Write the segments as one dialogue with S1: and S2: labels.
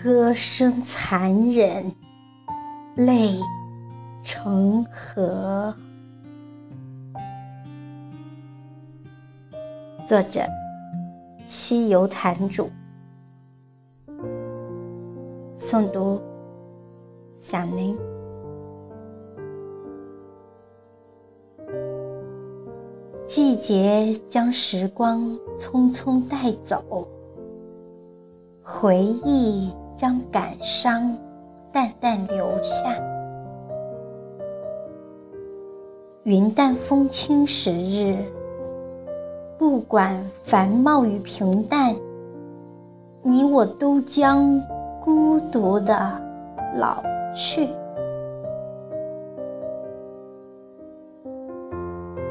S1: 歌声残忍，泪成河。作者：西游坛主。诵读：响铃。季节将时光匆匆带走，回忆将感伤淡淡留下。云淡风轻时日，不管繁茂与平淡，你我都将孤独的老去。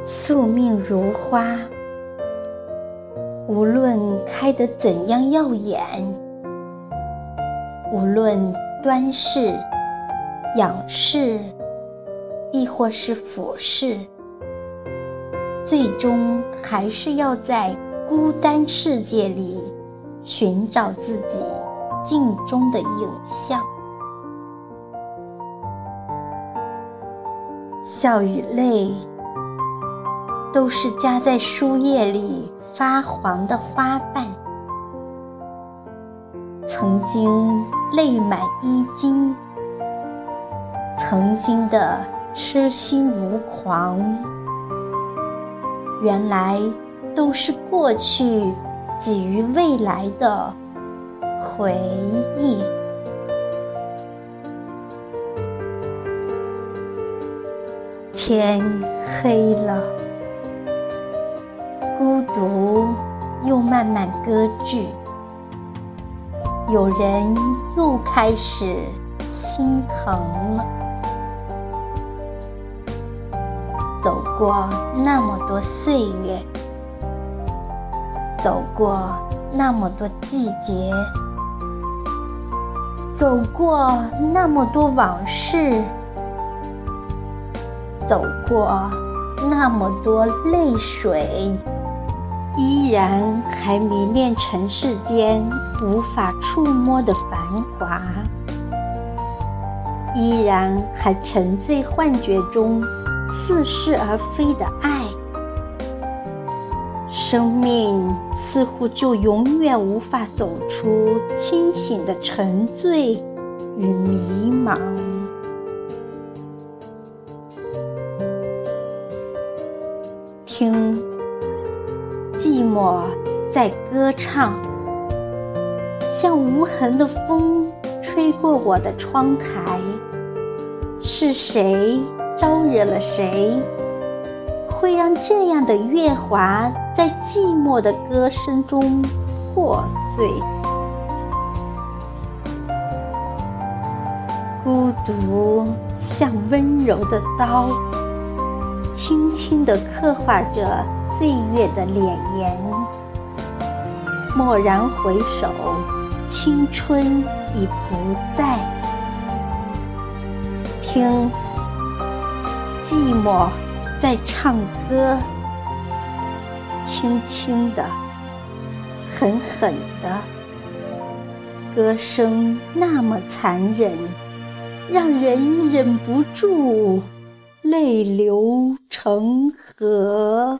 S1: 宿命如花，无论开得怎样耀眼，无论端视、仰视，亦或是俯视，最终还是要在孤单世界里寻找自己镜中的影像。笑与泪。都是夹在书页里发黄的花瓣，曾经泪满衣襟，曾经的痴心无狂，原来都是过去给予未来的回忆。天黑了。孤独又慢慢割据，有人又开始心疼了。走过那么多岁月，走过那么多季节，走过那么多往事，走过那么多泪水。依然还迷恋尘世间无法触摸的繁华，依然还沉醉幻觉中似是而非的爱，生命似乎就永远无法走出清醒的沉醉与迷茫。听。寂寞在歌唱，像无痕的风吹过我的窗台。是谁招惹了谁，会让这样的月华在寂寞的歌声中破碎？孤独像温柔的刀，轻轻地刻画着。岁月的脸颜，蓦然回首，青春已不在。听，寂寞在唱歌，轻轻的，狠狠的，歌声那么残忍，让人忍不住泪流成河。